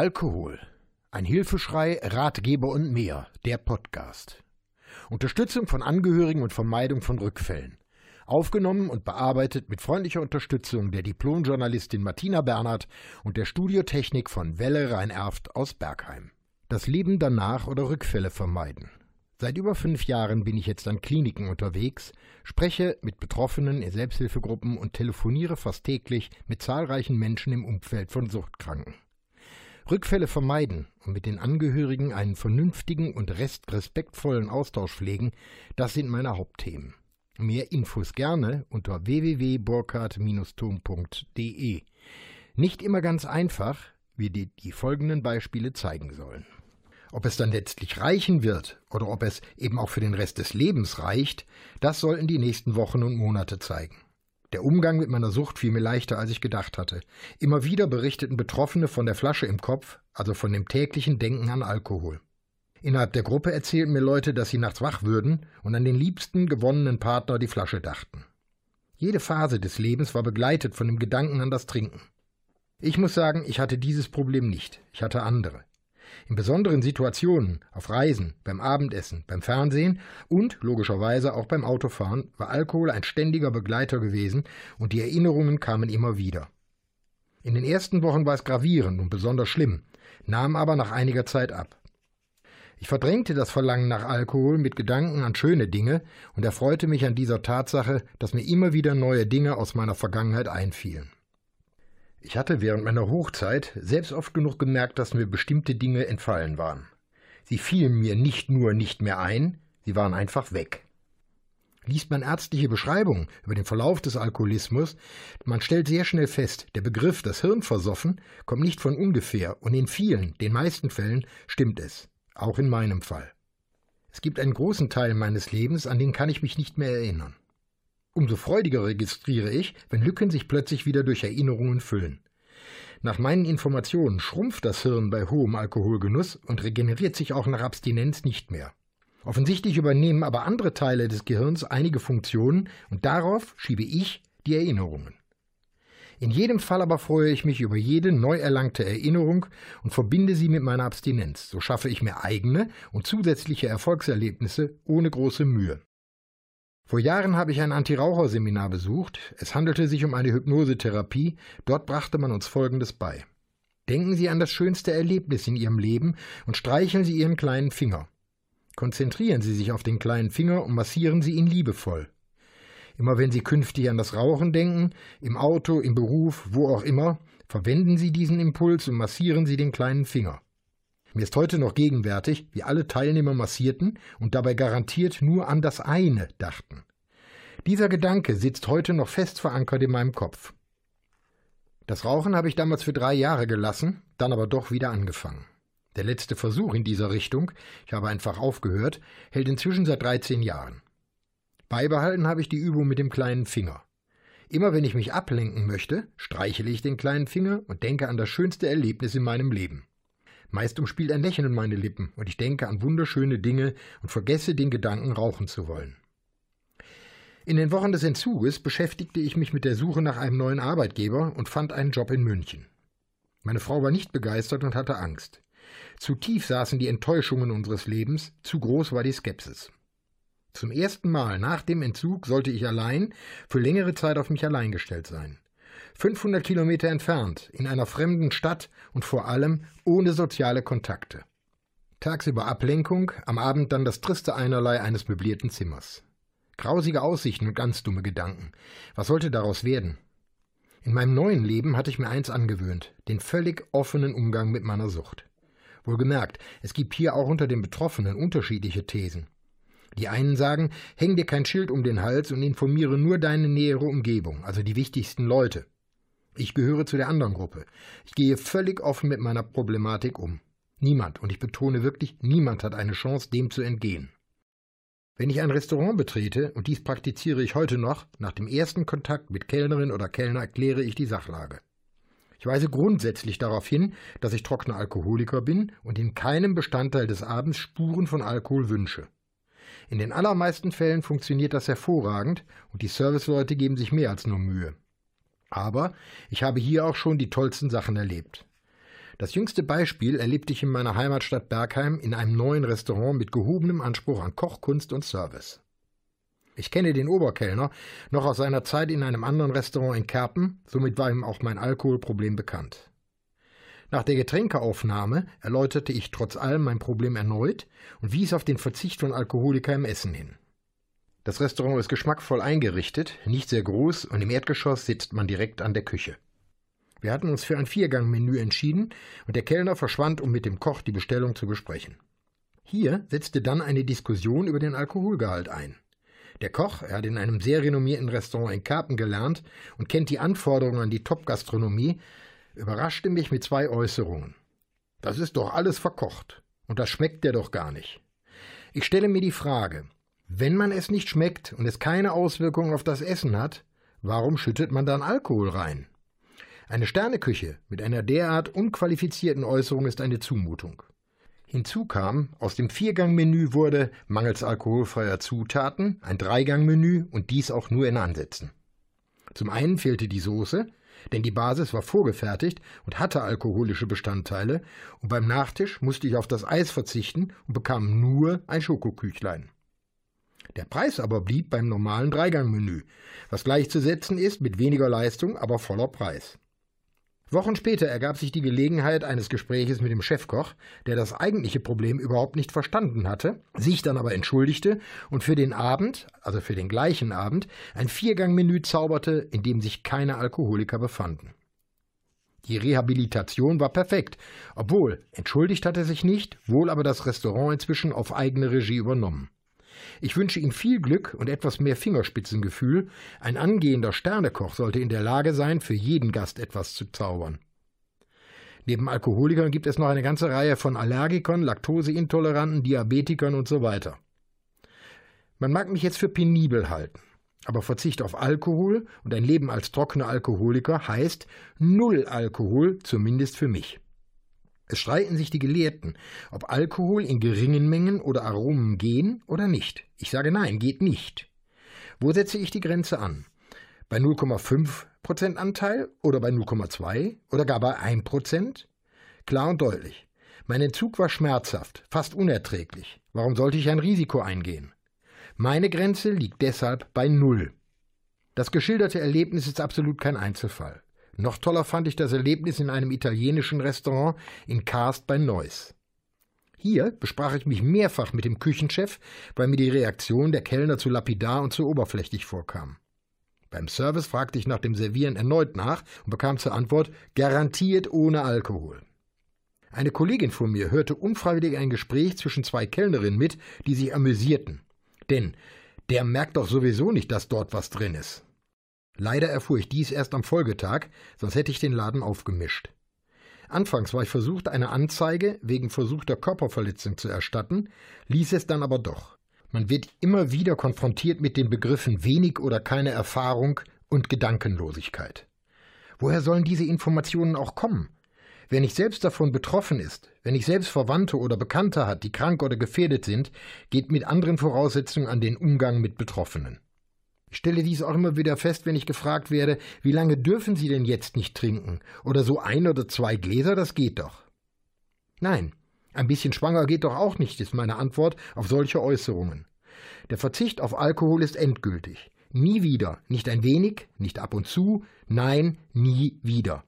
Alkohol. Ein Hilfeschrei, Ratgeber und mehr. Der Podcast. Unterstützung von Angehörigen und Vermeidung von Rückfällen. Aufgenommen und bearbeitet mit freundlicher Unterstützung der Diplomjournalistin Martina Bernhard und der Studiotechnik von Welle Rhein-Erft aus Bergheim. Das Leben danach oder Rückfälle vermeiden. Seit über fünf Jahren bin ich jetzt an Kliniken unterwegs, spreche mit Betroffenen in Selbsthilfegruppen und telefoniere fast täglich mit zahlreichen Menschen im Umfeld von Suchtkranken. Rückfälle vermeiden und mit den Angehörigen einen vernünftigen und respektvollen Austausch pflegen, das sind meine Hauptthemen. Mehr Infos gerne unter www.burkhardt-turm.de. Nicht immer ganz einfach, wie die, die folgenden Beispiele zeigen sollen. Ob es dann letztlich reichen wird oder ob es eben auch für den Rest des Lebens reicht, das sollten die nächsten Wochen und Monate zeigen. Der Umgang mit meiner Sucht fiel mir leichter, als ich gedacht hatte. Immer wieder berichteten Betroffene von der Flasche im Kopf, also von dem täglichen Denken an Alkohol. Innerhalb der Gruppe erzählten mir Leute, dass sie nachts wach würden und an den liebsten gewonnenen Partner die Flasche dachten. Jede Phase des Lebens war begleitet von dem Gedanken an das Trinken. Ich muss sagen, ich hatte dieses Problem nicht, ich hatte andere. In besonderen Situationen, auf Reisen, beim Abendessen, beim Fernsehen und logischerweise auch beim Autofahren war Alkohol ein ständiger Begleiter gewesen und die Erinnerungen kamen immer wieder. In den ersten Wochen war es gravierend und besonders schlimm, nahm aber nach einiger Zeit ab. Ich verdrängte das Verlangen nach Alkohol mit Gedanken an schöne Dinge und erfreute mich an dieser Tatsache, dass mir immer wieder neue Dinge aus meiner Vergangenheit einfielen. Ich hatte während meiner Hochzeit selbst oft genug gemerkt, dass mir bestimmte Dinge entfallen waren. Sie fielen mir nicht nur nicht mehr ein, sie waren einfach weg. Liest man ärztliche Beschreibungen über den Verlauf des Alkoholismus, man stellt sehr schnell fest, der Begriff das Hirn versoffen kommt nicht von ungefähr und in vielen, den meisten Fällen stimmt es, auch in meinem Fall. Es gibt einen großen Teil meines Lebens, an den kann ich mich nicht mehr erinnern. Umso freudiger registriere ich, wenn Lücken sich plötzlich wieder durch Erinnerungen füllen. Nach meinen Informationen schrumpft das Hirn bei hohem Alkoholgenuss und regeneriert sich auch nach Abstinenz nicht mehr. Offensichtlich übernehmen aber andere Teile des Gehirns einige Funktionen und darauf schiebe ich die Erinnerungen. In jedem Fall aber freue ich mich über jede neu erlangte Erinnerung und verbinde sie mit meiner Abstinenz. So schaffe ich mir eigene und zusätzliche Erfolgserlebnisse ohne große Mühe. Vor Jahren habe ich ein Antiraucherseminar besucht. Es handelte sich um eine Hypnosetherapie. Dort brachte man uns Folgendes bei. Denken Sie an das schönste Erlebnis in Ihrem Leben und streicheln Sie Ihren kleinen Finger. Konzentrieren Sie sich auf den kleinen Finger und massieren Sie ihn liebevoll. Immer wenn Sie künftig an das Rauchen denken, im Auto, im Beruf, wo auch immer, verwenden Sie diesen Impuls und massieren Sie den kleinen Finger. Mir ist heute noch gegenwärtig, wie alle Teilnehmer massierten und dabei garantiert nur an das eine dachten. Dieser Gedanke sitzt heute noch fest verankert in meinem Kopf. Das Rauchen habe ich damals für drei Jahre gelassen, dann aber doch wieder angefangen. Der letzte Versuch in dieser Richtung, ich habe einfach aufgehört, hält inzwischen seit 13 Jahren. Beibehalten habe ich die Übung mit dem kleinen Finger. Immer wenn ich mich ablenken möchte, streichele ich den kleinen Finger und denke an das schönste Erlebnis in meinem Leben. Meist umspielt ein Lächeln meine Lippen und ich denke an wunderschöne Dinge und vergesse den Gedanken, rauchen zu wollen. In den Wochen des Entzuges beschäftigte ich mich mit der Suche nach einem neuen Arbeitgeber und fand einen Job in München. Meine Frau war nicht begeistert und hatte Angst. Zu tief saßen die Enttäuschungen unseres Lebens, zu groß war die Skepsis. Zum ersten Mal nach dem Entzug sollte ich allein für längere Zeit auf mich allein gestellt sein. 500 Kilometer entfernt, in einer fremden Stadt und vor allem ohne soziale Kontakte. Tagsüber Ablenkung, am Abend dann das triste Einerlei eines möblierten Zimmers. Grausige Aussichten und ganz dumme Gedanken. Was sollte daraus werden? In meinem neuen Leben hatte ich mir eins angewöhnt, den völlig offenen Umgang mit meiner Sucht. Wohlgemerkt, es gibt hier auch unter den Betroffenen unterschiedliche Thesen. Die einen sagen, häng dir kein Schild um den Hals und informiere nur deine nähere Umgebung, also die wichtigsten Leute. Ich gehöre zu der anderen Gruppe. Ich gehe völlig offen mit meiner Problematik um. Niemand, und ich betone wirklich, niemand hat eine Chance, dem zu entgehen. Wenn ich ein Restaurant betrete, und dies praktiziere ich heute noch, nach dem ersten Kontakt mit Kellnerin oder Kellner erkläre ich die Sachlage. Ich weise grundsätzlich darauf hin, dass ich trockener Alkoholiker bin und in keinem Bestandteil des Abends Spuren von Alkohol wünsche. In den allermeisten Fällen funktioniert das hervorragend und die Serviceleute geben sich mehr als nur Mühe. Aber ich habe hier auch schon die tollsten Sachen erlebt. Das jüngste Beispiel erlebte ich in meiner Heimatstadt Bergheim in einem neuen Restaurant mit gehobenem Anspruch an Kochkunst und Service. Ich kenne den Oberkellner noch aus seiner Zeit in einem anderen Restaurant in Kerpen, somit war ihm auch mein Alkoholproblem bekannt. Nach der Getränkeaufnahme erläuterte ich trotz allem mein Problem erneut und wies auf den Verzicht von Alkoholiker im Essen hin. Das Restaurant ist geschmackvoll eingerichtet, nicht sehr groß und im Erdgeschoss sitzt man direkt an der Küche. Wir hatten uns für ein Viergangmenü entschieden und der Kellner verschwand, um mit dem Koch die Bestellung zu besprechen. Hier setzte dann eine Diskussion über den Alkoholgehalt ein. Der Koch, er hat in einem sehr renommierten Restaurant in Karpen gelernt und kennt die Anforderungen an die Top-Gastronomie, überraschte mich mit zwei Äußerungen. Das ist doch alles verkocht. Und das schmeckt der doch gar nicht. Ich stelle mir die Frage, wenn man es nicht schmeckt und es keine Auswirkungen auf das Essen hat, warum schüttet man dann Alkohol rein? Eine Sterneküche mit einer derart unqualifizierten Äußerung ist eine Zumutung. Hinzu kam, aus dem Viergangmenü wurde, mangels alkoholfreier Zutaten, ein Dreigangmenü und dies auch nur in Ansätzen. Zum einen fehlte die Soße, denn die Basis war vorgefertigt und hatte alkoholische Bestandteile, und beim Nachtisch musste ich auf das Eis verzichten und bekam nur ein Schokoküchlein. Der Preis aber blieb beim normalen Dreigangmenü, was gleichzusetzen ist mit weniger Leistung, aber voller Preis. Wochen später ergab sich die Gelegenheit eines Gespräches mit dem Chefkoch, der das eigentliche Problem überhaupt nicht verstanden hatte, sich dann aber entschuldigte und für den Abend, also für den gleichen Abend, ein Viergangmenü zauberte, in dem sich keine Alkoholiker befanden. Die Rehabilitation war perfekt, obwohl entschuldigt hat er sich nicht, wohl aber das Restaurant inzwischen auf eigene Regie übernommen. Ich wünsche ihm viel Glück und etwas mehr Fingerspitzengefühl. Ein angehender Sternekoch sollte in der Lage sein, für jeden Gast etwas zu zaubern. Neben Alkoholikern gibt es noch eine ganze Reihe von Allergikern, Laktoseintoleranten, Diabetikern und so weiter. Man mag mich jetzt für penibel halten, aber Verzicht auf Alkohol und ein Leben als trockener Alkoholiker heißt Null Alkohol, zumindest für mich. Es streiten sich die Gelehrten, ob Alkohol in geringen Mengen oder Aromen gehen oder nicht. Ich sage nein, geht nicht. Wo setze ich die Grenze an? Bei 0,5% Anteil oder bei 0,2 oder gar bei 1%? Klar und deutlich. Mein Entzug war schmerzhaft, fast unerträglich. Warum sollte ich ein Risiko eingehen? Meine Grenze liegt deshalb bei Null. Das geschilderte Erlebnis ist absolut kein Einzelfall. Noch toller fand ich das Erlebnis in einem italienischen Restaurant in Karst bei Neuss. Hier besprach ich mich mehrfach mit dem Küchenchef, weil mir die Reaktion der Kellner zu lapidar und zu oberflächlich vorkam. Beim Service fragte ich nach dem Servieren erneut nach und bekam zur Antwort garantiert ohne Alkohol. Eine Kollegin von mir hörte unfreiwillig ein Gespräch zwischen zwei Kellnerinnen mit, die sich amüsierten. Denn der merkt doch sowieso nicht, dass dort was drin ist. Leider erfuhr ich dies erst am Folgetag, sonst hätte ich den Laden aufgemischt. Anfangs war ich versucht, eine Anzeige wegen versuchter Körperverletzung zu erstatten, ließ es dann aber doch. Man wird immer wieder konfrontiert mit den Begriffen wenig oder keine Erfahrung und Gedankenlosigkeit. Woher sollen diese Informationen auch kommen? Wer nicht selbst davon betroffen ist, wenn nicht selbst Verwandte oder Bekannte hat, die krank oder gefährdet sind, geht mit anderen Voraussetzungen an den Umgang mit Betroffenen. Ich stelle dies auch immer wieder fest, wenn ich gefragt werde, wie lange dürfen Sie denn jetzt nicht trinken? Oder so ein oder zwei Gläser, das geht doch. Nein, ein bisschen schwanger geht doch auch nicht, ist meine Antwort auf solche Äußerungen. Der Verzicht auf Alkohol ist endgültig. Nie wieder, nicht ein wenig, nicht ab und zu, nein, nie wieder.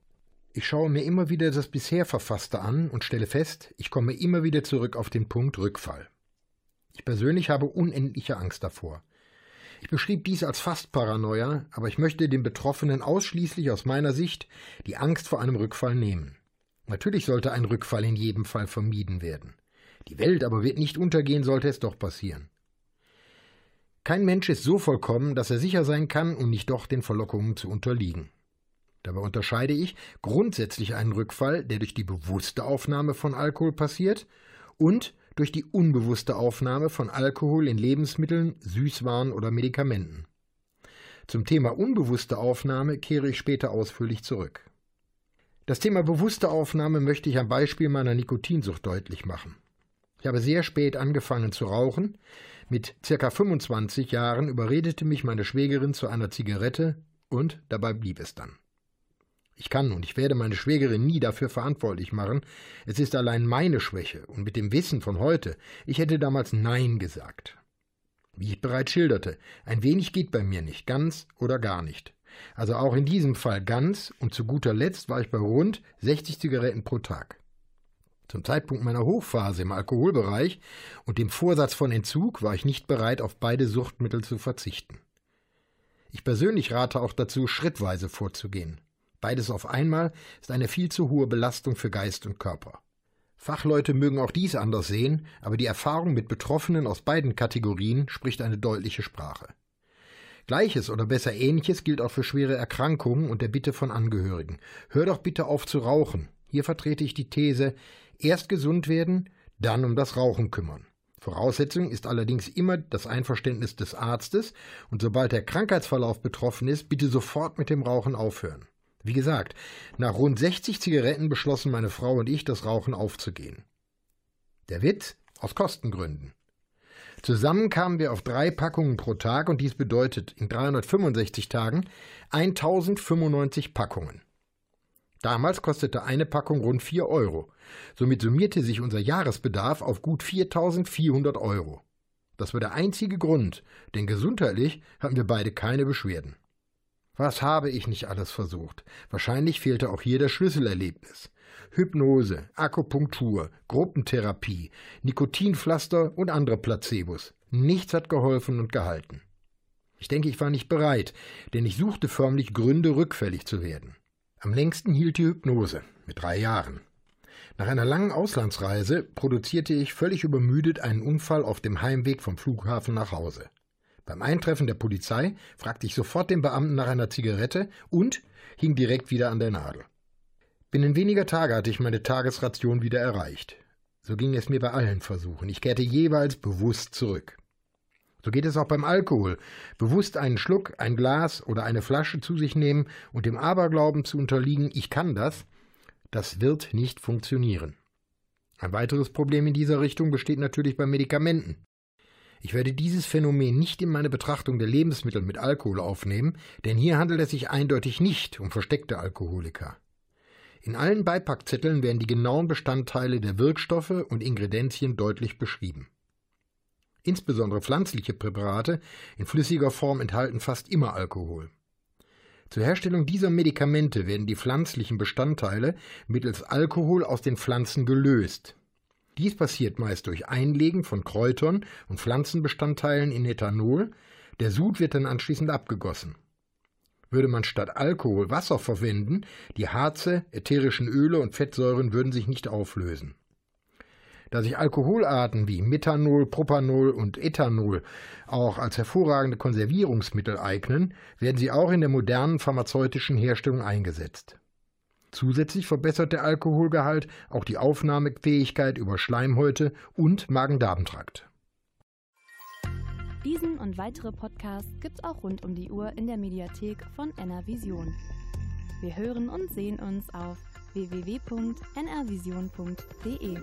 Ich schaue mir immer wieder das bisher Verfasste an und stelle fest, ich komme immer wieder zurück auf den Punkt Rückfall. Ich persönlich habe unendliche Angst davor. Ich beschrieb dies als fast Paranoia, aber ich möchte den Betroffenen ausschließlich aus meiner Sicht die Angst vor einem Rückfall nehmen. Natürlich sollte ein Rückfall in jedem Fall vermieden werden. Die Welt aber wird nicht untergehen, sollte es doch passieren. Kein Mensch ist so vollkommen, dass er sicher sein kann und nicht doch den Verlockungen zu unterliegen. Dabei unterscheide ich grundsätzlich einen Rückfall, der durch die bewusste Aufnahme von Alkohol passiert, und durch die unbewusste Aufnahme von Alkohol in Lebensmitteln, Süßwaren oder Medikamenten. Zum Thema unbewusste Aufnahme kehre ich später ausführlich zurück. Das Thema bewusste Aufnahme möchte ich am Beispiel meiner Nikotinsucht deutlich machen. Ich habe sehr spät angefangen zu rauchen. Mit circa 25 Jahren überredete mich meine Schwägerin zu einer Zigarette und dabei blieb es dann. Ich kann und ich werde meine Schwägerin nie dafür verantwortlich machen. Es ist allein meine Schwäche und mit dem Wissen von heute, ich hätte damals Nein gesagt. Wie ich bereits schilderte, ein wenig geht bei mir nicht, ganz oder gar nicht. Also auch in diesem Fall ganz und zu guter Letzt war ich bei rund 60 Zigaretten pro Tag. Zum Zeitpunkt meiner Hochphase im Alkoholbereich und dem Vorsatz von Entzug war ich nicht bereit, auf beide Suchtmittel zu verzichten. Ich persönlich rate auch dazu, schrittweise vorzugehen. Beides auf einmal ist eine viel zu hohe Belastung für Geist und Körper. Fachleute mögen auch dies anders sehen, aber die Erfahrung mit Betroffenen aus beiden Kategorien spricht eine deutliche Sprache. Gleiches oder besser ähnliches gilt auch für schwere Erkrankungen und der Bitte von Angehörigen. Hör doch bitte auf zu rauchen. Hier vertrete ich die These, erst gesund werden, dann um das Rauchen kümmern. Voraussetzung ist allerdings immer das Einverständnis des Arztes und sobald der Krankheitsverlauf betroffen ist, bitte sofort mit dem Rauchen aufhören. Wie gesagt, nach rund 60 Zigaretten beschlossen meine Frau und ich, das Rauchen aufzugehen. Der Witz? Aus Kostengründen. Zusammen kamen wir auf drei Packungen pro Tag und dies bedeutet in 365 Tagen 1095 Packungen. Damals kostete eine Packung rund 4 Euro. Somit summierte sich unser Jahresbedarf auf gut 4400 Euro. Das war der einzige Grund, denn gesundheitlich hatten wir beide keine Beschwerden. Was habe ich nicht alles versucht? Wahrscheinlich fehlte auch hier das Schlüsselerlebnis. Hypnose, Akupunktur, Gruppentherapie, Nikotinpflaster und andere Placebos. Nichts hat geholfen und gehalten. Ich denke, ich war nicht bereit, denn ich suchte förmlich Gründe, rückfällig zu werden. Am längsten hielt die Hypnose, mit drei Jahren. Nach einer langen Auslandsreise produzierte ich völlig übermüdet einen Unfall auf dem Heimweg vom Flughafen nach Hause. Beim Eintreffen der Polizei fragte ich sofort den Beamten nach einer Zigarette und hing direkt wieder an der Nadel. Binnen weniger Tage hatte ich meine Tagesration wieder erreicht. So ging es mir bei allen Versuchen. Ich kehrte jeweils bewusst zurück. So geht es auch beim Alkohol. Bewusst einen Schluck, ein Glas oder eine Flasche zu sich nehmen und dem Aberglauben zu unterliegen, ich kann das, das wird nicht funktionieren. Ein weiteres Problem in dieser Richtung besteht natürlich bei Medikamenten. Ich werde dieses Phänomen nicht in meine Betrachtung der Lebensmittel mit Alkohol aufnehmen, denn hier handelt es sich eindeutig nicht um versteckte Alkoholiker. In allen Beipackzetteln werden die genauen Bestandteile der Wirkstoffe und Ingredienzien deutlich beschrieben. Insbesondere pflanzliche Präparate in flüssiger Form enthalten fast immer Alkohol. Zur Herstellung dieser Medikamente werden die pflanzlichen Bestandteile mittels Alkohol aus den Pflanzen gelöst. Dies passiert meist durch Einlegen von Kräutern und Pflanzenbestandteilen in Ethanol, der Sud wird dann anschließend abgegossen. Würde man statt Alkohol Wasser verwenden, die Harze, ätherischen Öle und Fettsäuren würden sich nicht auflösen. Da sich Alkoholarten wie Methanol, Propanol und Ethanol auch als hervorragende Konservierungsmittel eignen, werden sie auch in der modernen pharmazeutischen Herstellung eingesetzt. Zusätzlich verbessert der Alkoholgehalt auch die Aufnahmefähigkeit über Schleimhäute und Magen-Darm-Trakt. Diesen und weitere Podcasts gibt's auch rund um die Uhr in der Mediathek von NRVision. Wir hören und sehen uns auf www.nrvision.de.